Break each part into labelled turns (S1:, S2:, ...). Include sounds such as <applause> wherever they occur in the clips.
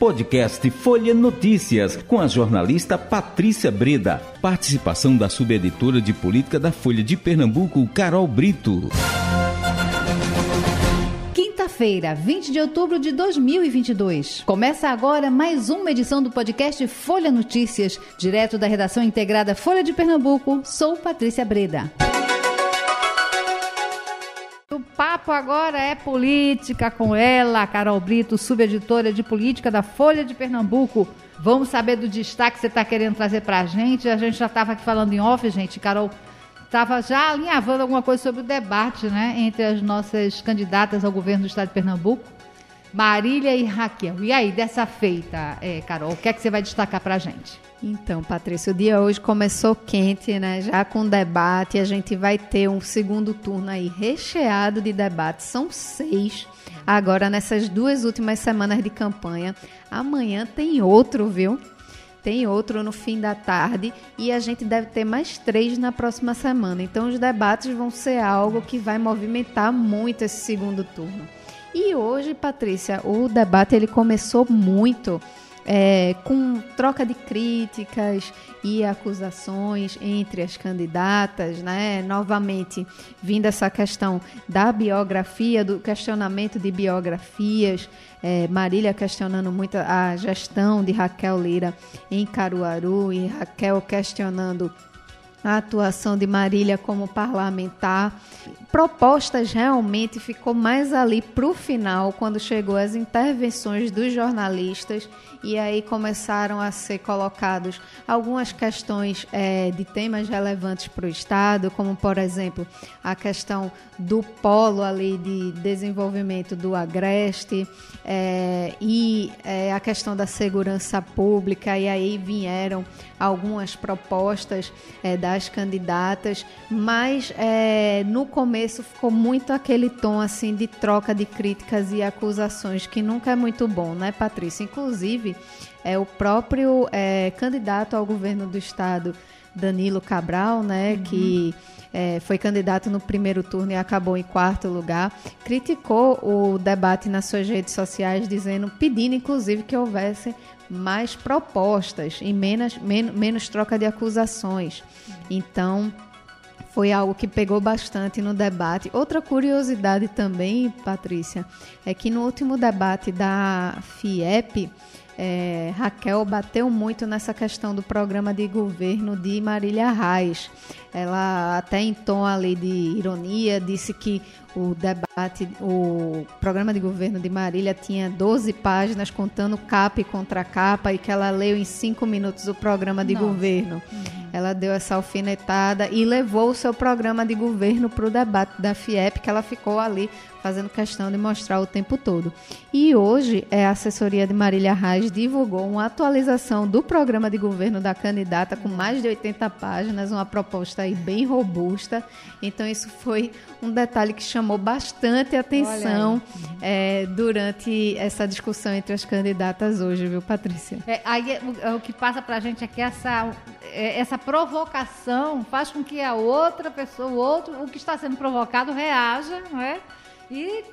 S1: Podcast Folha Notícias, com a jornalista Patrícia Breda. Participação da subeditora de política da Folha de Pernambuco, Carol Brito.
S2: Quinta-feira, 20 de outubro de 2022. Começa agora mais uma edição do podcast Folha Notícias, direto da redação integrada Folha de Pernambuco. Sou Patrícia Breda. Papo agora é política com ela, Carol Brito, subeditora de política da Folha de Pernambuco. Vamos saber do destaque que você está querendo trazer para a gente. A gente já estava aqui falando em off, gente. Carol estava já alinhavando alguma coisa sobre o debate né, entre as nossas candidatas ao governo do estado de Pernambuco, Marília e Raquel. E aí, dessa feita, é, Carol, o que é que você vai destacar para a gente?
S3: Então, Patrícia, o dia hoje começou quente, né? Já com debate, a gente vai ter um segundo turno aí recheado de debates. São seis agora nessas duas últimas semanas de campanha. Amanhã tem outro, viu? Tem outro no fim da tarde e a gente deve ter mais três na próxima semana. Então, os debates vão ser algo que vai movimentar muito esse segundo turno. E hoje, Patrícia, o debate ele começou muito é, com troca de críticas e acusações entre as candidatas, né? Novamente, vindo essa questão da biografia, do questionamento de biografias, é, Marília questionando muito a gestão de Raquel Lira em Caruaru e Raquel questionando a atuação de Marília como parlamentar. Propostas realmente ficou mais ali para o final, quando chegou as intervenções dos jornalistas e aí começaram a ser colocados algumas questões é, de temas relevantes para o Estado, como por exemplo a questão do polo ali de desenvolvimento do Agreste é, e é, a questão da segurança pública e aí vieram algumas propostas é, das candidatas, mas é, no começo ficou muito aquele tom assim de troca de críticas e acusações que nunca é muito bom, né, Patrícia? Inclusive é o próprio é, candidato ao governo do estado, Danilo Cabral, né, uhum. que é, foi candidato no primeiro turno e acabou em quarto lugar, criticou o debate nas suas redes sociais, dizendo, pedindo inclusive que houvesse mais propostas e menos, menos, troca de acusações. Então, foi algo que pegou bastante no debate. Outra curiosidade também, Patrícia, é que no último debate da FIEP, é, Raquel bateu muito nessa questão do programa de governo de Marília Reis. Ela até em tom ali de ironia disse que o debate, o programa de governo de Marília tinha 12 páginas contando capa e contra capa e que ela leu em cinco minutos o programa de Nossa. governo. Uhum. Ela deu essa alfinetada e levou o seu programa de governo para o debate da FIEP, que ela ficou ali fazendo questão de mostrar o tempo todo. E hoje, é, a assessoria de Marília Reis divulgou uma atualização do programa de governo da candidata com mais de 80 páginas, uma proposta aí bem robusta. Então, isso foi um detalhe que chamou bastante atenção é, durante essa discussão entre as candidatas hoje, viu, Patrícia?
S2: É, aí, o, o, que passa para a gente é que essa, é, essa provocação faz com que a outra pessoa, o outro, o que está sendo provocado, reaja, não é? E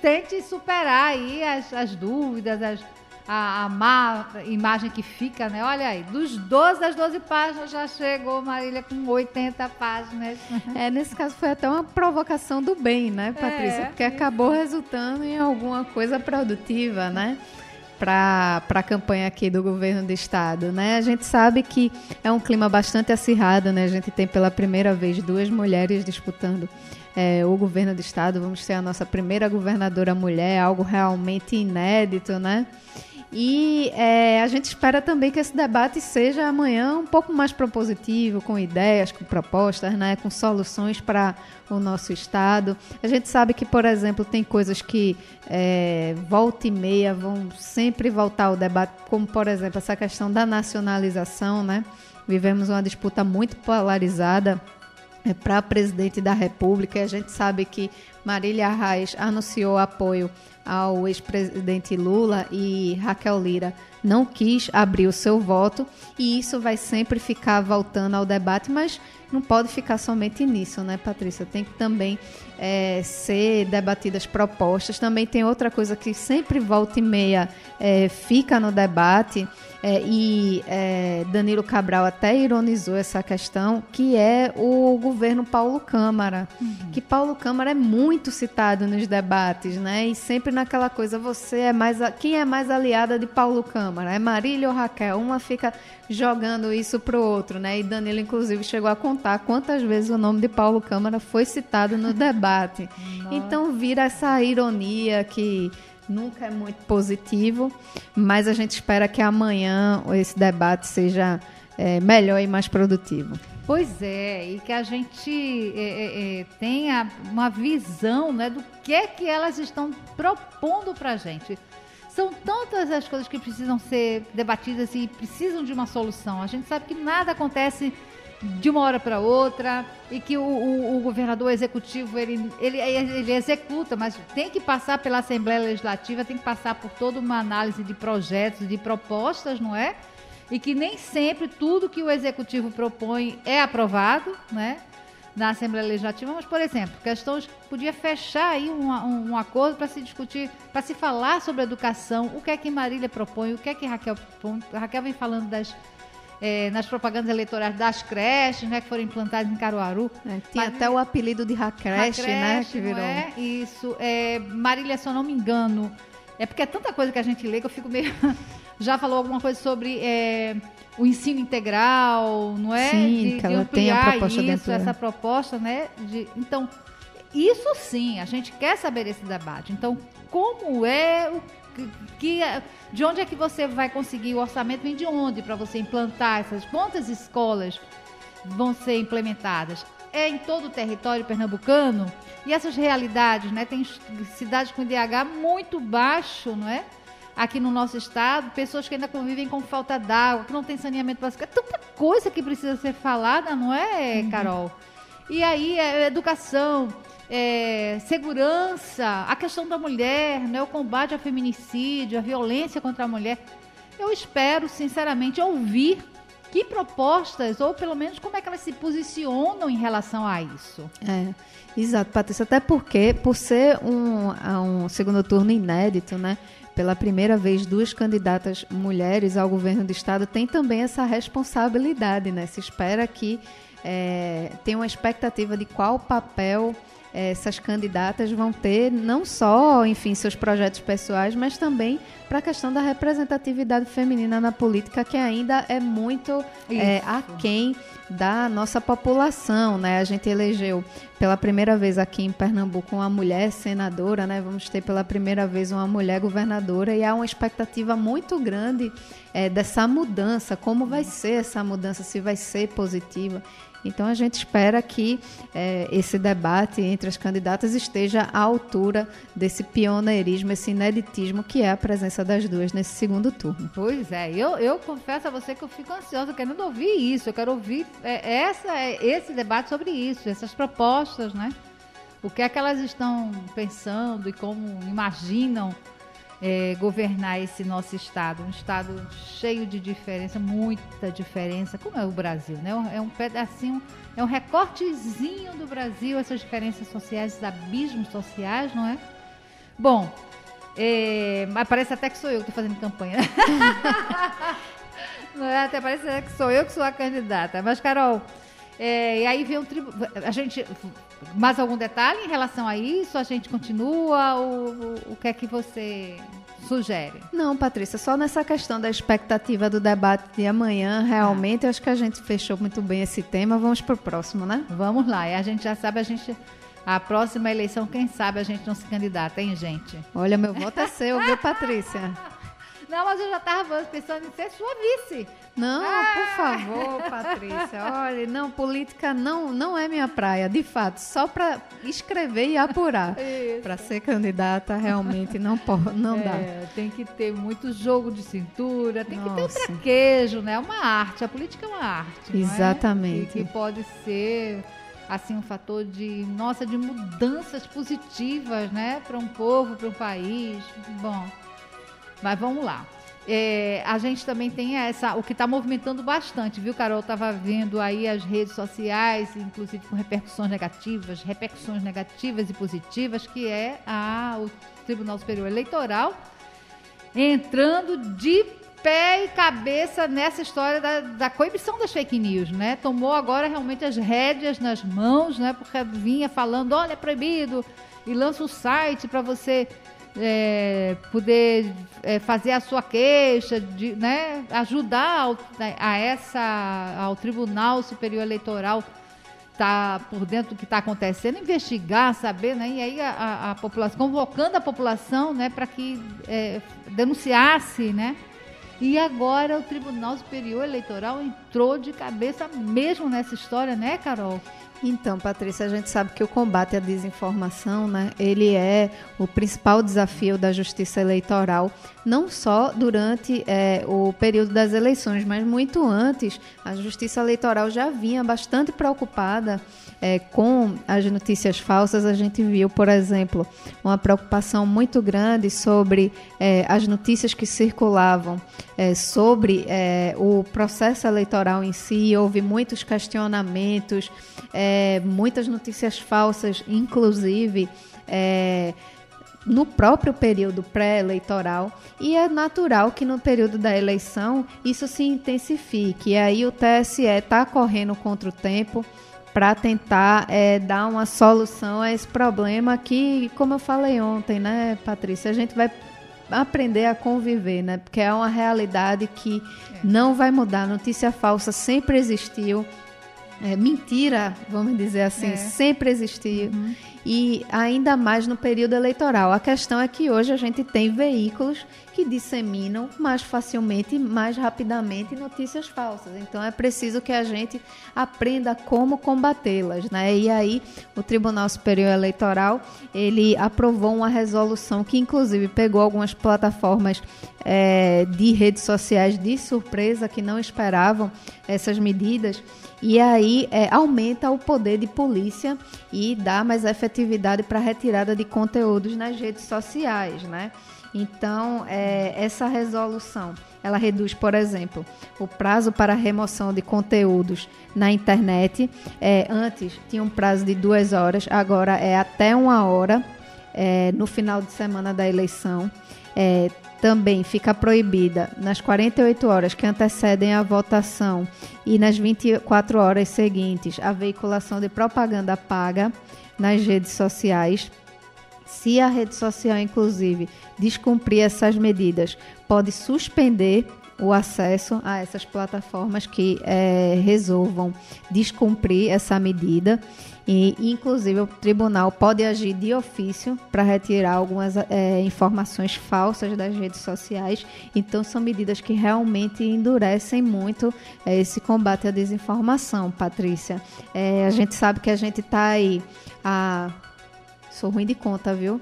S2: tente superar aí as, as dúvidas, as, a, a, má imagem que fica, né? Olha aí, dos 12 das 12 páginas já chegou Marília com 80 páginas.
S3: É, nesse caso foi até uma provocação do bem, né, Patrícia? É, Porque acabou resultando em alguma coisa produtiva, né? para a campanha aqui do governo do estado, né? A gente sabe que é um clima bastante acirrado, né? A gente tem pela primeira vez duas mulheres disputando é, o governo do estado. Vamos ter a nossa primeira governadora mulher, algo realmente inédito, né? E é, a gente espera também que esse debate seja amanhã um pouco mais propositivo, com ideias, com propostas, né, com soluções para o nosso estado. A gente sabe que, por exemplo, tem coisas que é, volta e meia vão sempre voltar ao debate, como por exemplo essa questão da nacionalização, né? Vivemos uma disputa muito polarizada é, para presidente da República. A gente sabe que Marília Reis anunciou apoio ao ex-presidente Lula e Raquel Lira não quis abrir o seu voto e isso vai sempre ficar voltando ao debate, mas não pode ficar somente nisso, né, Patrícia? Tem que também é, ser debatidas propostas. Também tem outra coisa que sempre volta e meia é, fica no debate, é, e é, Danilo Cabral até ironizou essa questão, que é o governo Paulo Câmara. Uhum. Que Paulo Câmara é muito citado nos debates, né? E sempre naquela coisa, você é mais. A, quem é mais aliada de Paulo Câmara? É Marília ou Raquel? Uma fica jogando isso pro outro, né? E Danilo, inclusive, chegou a contar quantas vezes o nome de Paulo Câmara foi citado no <laughs> debate. Então vira essa ironia que nunca é muito positivo, mas a gente espera que amanhã esse debate seja é, melhor e mais produtivo.
S2: Pois é, e que a gente é, é, é tenha uma visão né, do que é que elas estão propondo para a gente. São tantas as coisas que precisam ser debatidas e precisam de uma solução. A gente sabe que nada acontece de uma hora para outra e que o, o, o, governador executivo ele, ele, ele executa, mas tem que passar pela Assembleia Legislativa, tem que passar por toda uma análise de projetos, de propostas, não é? E que nem sempre tudo que o executivo propõe é aprovado, né? Na Assembleia Legislativa, mas, por exemplo, questões podia fechar aí um, um, um acordo para se discutir, para se falar sobre educação, o que é que Marília propõe, o que é que Raquel propõe. Raquel vem falando das é, nas propagandas eleitorais das creches, né, que foram implantadas em Caruaru.
S3: É, tinha até o apelido de Racreche, né, que virou.
S2: É? Isso. É, Marília, se eu não me engano, é porque é tanta coisa que a gente lê que eu fico meio... <laughs> Já falou alguma coisa sobre é, o ensino integral, não é?
S3: Sim, de, que ela tem a proposta
S2: isso,
S3: dentro.
S2: essa proposta, né? De, então, isso sim, a gente quer saber esse debate. Então, como é o que, de onde é que você vai conseguir o orçamento? Vem de onde para você implantar essas? Quantas escolas vão ser implementadas? É em todo o território pernambucano? E essas realidades, né? Tem cidades com IDH muito baixo, não é? Aqui no nosso estado, pessoas que ainda convivem com falta d'água, que não tem saneamento básico. É tanta coisa que precisa ser falada, não é, uhum. Carol? Uhum. E aí, é educação, é, segurança, a questão da mulher, né, o combate ao feminicídio, a violência contra a mulher. Eu espero, sinceramente, ouvir que propostas, ou pelo menos como é que elas se posicionam em relação a isso.
S3: É, exato, Patrícia. Até porque, por ser um, um segundo turno inédito, né? Pela primeira vez, duas candidatas mulheres ao governo do estado têm também essa responsabilidade, né? Se espera que é, tenha uma expectativa de qual papel essas candidatas vão ter não só, enfim, seus projetos pessoais, mas também para a questão da representatividade feminina na política, que ainda é muito é, aquém da nossa população, né? A gente elegeu pela primeira vez aqui em Pernambuco uma mulher senadora, né? Vamos ter pela primeira vez uma mulher governadora e há uma expectativa muito grande é, dessa mudança, como vai ser essa mudança, se vai ser positiva. Então a gente espera que é, esse debate entre as candidatas esteja à altura desse pioneirismo, esse ineditismo que é a presença das duas nesse segundo turno.
S2: Pois é, eu, eu confesso a você que eu fico ansiosa querendo ouvir isso, eu quero ouvir é, essa, esse debate sobre isso, essas propostas, né? O que é que elas estão pensando e como imaginam é, governar esse nosso estado, um estado cheio de diferença, muita diferença, como é o Brasil, né? É um pedacinho, é um recortezinho do Brasil, essas diferenças sociais, esses abismos sociais, não é? Bom, é, mas parece até que sou eu que estou fazendo campanha. <laughs> não é? Até parece que sou eu que sou a candidata. Mas, Carol, é, e aí vem um tribunal. A gente. Mais algum detalhe em relação a isso? A gente continua? O, o, o que é que você sugere?
S3: Não, Patrícia, só nessa questão da expectativa do debate de amanhã, realmente, ah. acho que a gente fechou muito bem esse tema. Vamos para o próximo, né?
S2: Vamos lá. E a gente já sabe, a gente. A próxima eleição, quem sabe a gente não se candidata, hein, gente?
S3: Olha, meu voto é seu, viu, Patrícia? <laughs>
S2: Não, mas eu já estava pensando em ser sua vice.
S3: Não, ah! por favor, <laughs> Patrícia. Olha, não, política não, não é minha praia, de fato. Só para escrever e apurar. Para ser candidata, realmente não, pode, não é,
S2: dá. Tem que ter muito jogo de cintura, tem Nossa. que ter o traquejo, né? É uma arte. A política é uma arte.
S3: Exatamente.
S2: É? que pode ser assim um fator de nossa de mudanças positivas, né, para um povo, para um país. Bom, mas vamos lá. é, a gente também tem essa, o que está movimentando bastante, viu, Carol? Estava vendo aí as redes sociais, inclusive com repercussões negativas, repercussões negativas e positivas, que é a, o Tribunal Superior Eleitoral entrando de pé e cabeça nessa história da, da coibição das fake news, né? Tomou agora realmente as rédeas nas mãos, né? Porque vinha falando, olha, é proibido, e lança o site para você é, poder é, fazer a sua queixa, de, né, ajudar ao, a essa, ao Tribunal Superior Eleitoral tá por dentro do que está acontecendo, investigar, saber, né? E aí a, a, a população, convocando a população, né, para que é, denunciasse, né? E agora o Tribunal Superior Eleitoral entrou de cabeça mesmo nessa história, né, Carol?
S3: Então, Patrícia, a gente sabe que o combate à desinformação, né, ele é o principal desafio da justiça eleitoral, não só durante é, o período das eleições, mas muito antes. A justiça eleitoral já vinha bastante preocupada é, com as notícias falsas. A gente viu, por exemplo, uma preocupação muito grande sobre é, as notícias que circulavam é, sobre é, o processo eleitoral em si. Houve muitos questionamentos é, muitas notícias falsas, inclusive é, no próprio período pré-eleitoral, e é natural que no período da eleição isso se intensifique. E aí o TSE está correndo contra o tempo para tentar é, dar uma solução a esse problema que, como eu falei ontem, né, Patrícia, a gente vai aprender a conviver, né? Porque é uma realidade que é. não vai mudar. Notícia falsa sempre existiu é, mentira, vamos dizer assim, é. sempre existiu. Uhum. E ainda mais no período eleitoral. A questão é que hoje a gente tem veículos que disseminam mais facilmente, mais rapidamente notícias falsas. Então é preciso que a gente aprenda como combatê-las, né? E aí o Tribunal Superior Eleitoral ele aprovou uma resolução que inclusive pegou algumas plataformas é, de redes sociais de surpresa que não esperavam essas medidas e aí é, aumenta o poder de polícia e dá mais efetividade para retirada de conteúdos nas redes sociais, né? Então, é, essa resolução, ela reduz, por exemplo, o prazo para remoção de conteúdos na internet. É, antes tinha um prazo de duas horas, agora é até uma hora é, no final de semana da eleição. Também fica proibida nas 48 horas que antecedem a votação e nas 24 horas seguintes a veiculação de propaganda paga nas redes sociais. Se a rede social, inclusive, descumprir essas medidas, pode suspender o acesso a essas plataformas que é, resolvam descumprir essa medida. E, inclusive, o tribunal pode agir de ofício para retirar algumas é, informações falsas das redes sociais. Então, são medidas que realmente endurecem muito é, esse combate à desinformação, Patrícia. É, a gente sabe que a gente está aí. A... Sou ruim de conta, viu?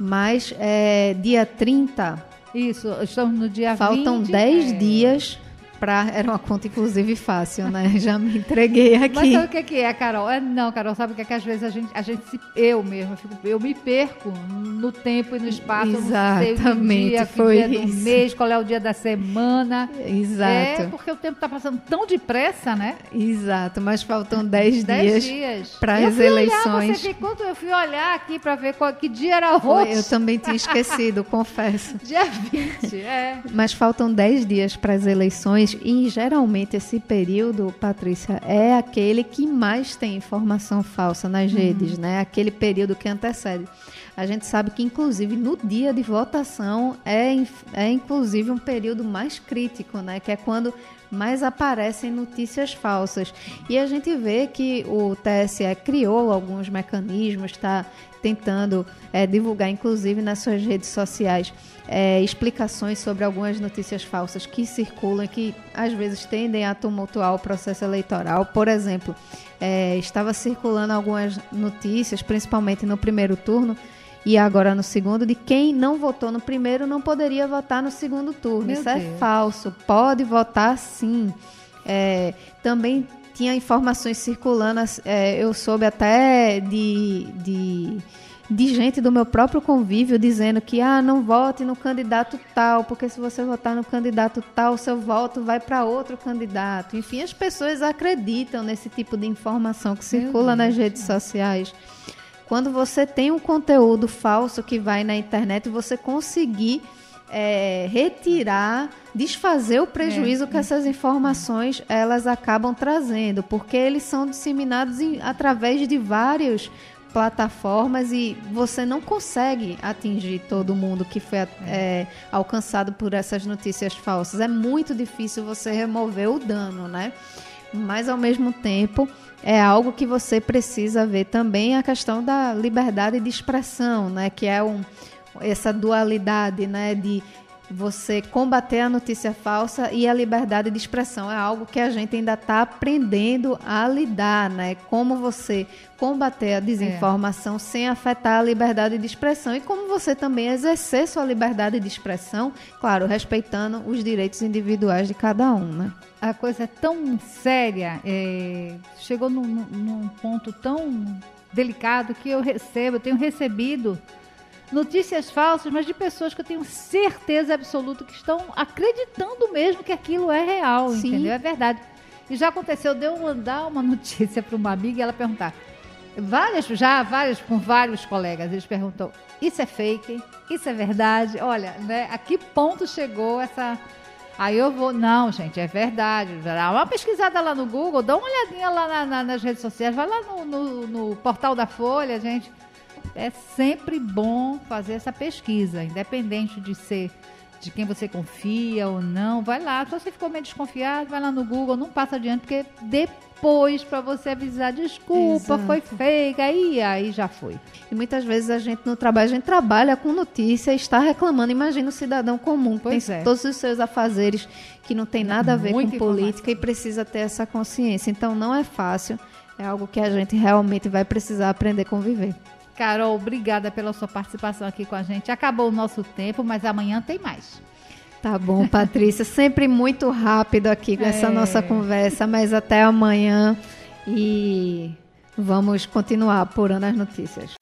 S3: Mas é, dia 30.
S2: Isso, estamos no dia
S3: Faltam
S2: 20,
S3: 10 é. dias pra, era uma conta, inclusive, fácil, né? <laughs> Já me entreguei aqui. Mas
S2: sabe o que é, Carol? É, não, Carol, sabe o que é que às vezes a gente, a gente se, eu mesmo, eu, fico, eu me perco no tempo e no espaço.
S3: Exatamente, dia, foi
S2: dia isso. do mês, qual é o dia da semana.
S3: Exato.
S2: É porque o tempo está passando tão depressa, né?
S3: Exato, mas faltam 10 dias, dias. para as eleições.
S2: Olhar, quando eu fui olhar aqui para ver qual, que dia era hoje.
S3: Eu também tinha esquecido, <laughs> confesso.
S2: Dia 20, é.
S3: Mas faltam 10 dias para as eleições e geralmente esse período, Patrícia, é aquele que mais tem informação falsa nas uhum. redes, né? Aquele período que antecede. A gente sabe que, inclusive, no dia de votação é, é inclusive um período mais crítico, né? Que é quando mais aparecem notícias falsas. E a gente vê que o TSE criou alguns mecanismos, está tentando é, divulgar, inclusive nas suas redes sociais, é, explicações sobre algumas notícias falsas que circulam e que às vezes tendem a tumultuar o processo eleitoral. Por exemplo, é, estava circulando algumas notícias, principalmente no primeiro turno, e agora no segundo, de quem não votou no primeiro não poderia votar no segundo turno. Meu Isso é Deus. é falso. Pode votar sim. É, também tinha informações circulando, é, eu soube até de, de de gente do meu próprio convívio dizendo que ah, não vote no candidato tal, porque se você votar no candidato tal, seu voto vai para outro candidato. Enfim, as pessoas acreditam nesse tipo de informação que circula nas redes sociais. Quando você tem um conteúdo falso que vai na internet, você conseguir é, retirar, desfazer o prejuízo é. que essas informações elas acabam trazendo, porque eles são disseminados em, através de vários plataformas e você não consegue atingir todo mundo que foi é, alcançado por essas notícias falsas. É muito difícil você remover o dano, né? Mas ao mesmo tempo é algo que você precisa ver também a questão da liberdade de expressão, né? Que é um, essa dualidade, né? De você combater a notícia falsa e a liberdade de expressão. É algo que a gente ainda está aprendendo a lidar, né? Como você combater a desinformação é. sem afetar a liberdade de expressão e como você também exercer sua liberdade de expressão, claro, respeitando os direitos individuais de cada um, né?
S2: A coisa é tão séria, é... chegou num, num ponto tão delicado que eu recebo, eu tenho recebido notícias falsas, mas de pessoas que eu tenho certeza absoluta que estão acreditando mesmo que aquilo é real, Sim. entendeu? É verdade. E já aconteceu de eu mandar uma <laughs> notícia para uma amiga e ela perguntar. Várias, já várias, com vários colegas, eles perguntam: isso é fake? Isso é verdade? Olha, né? A que ponto chegou essa. Aí eu vou, não, gente, é verdade. Dá uma pesquisada lá no Google, dá uma olhadinha lá na, na, nas redes sociais, vai lá no, no, no portal da Folha, gente é sempre bom fazer essa pesquisa, independente de ser de quem você confia ou não, vai lá. Se você ficou meio desconfiado, vai lá no Google, não passa adiante, porque depois para você avisar, desculpa, Exato. foi fake, aí, aí já foi.
S3: E muitas vezes a gente no trabalho, a gente trabalha com notícia e está reclamando. Imagina o cidadão comum que pois tem é. todos os seus afazeres que não tem nada a ver Muita com política e precisa ter essa consciência. Então não é fácil, é algo que a gente realmente vai precisar aprender a conviver.
S2: Carol, obrigada pela sua participação aqui com a gente. Acabou o nosso tempo, mas amanhã tem mais.
S3: Tá bom, Patrícia. Sempre muito rápido aqui com é. essa nossa conversa, mas até amanhã e vamos continuar apurando as notícias.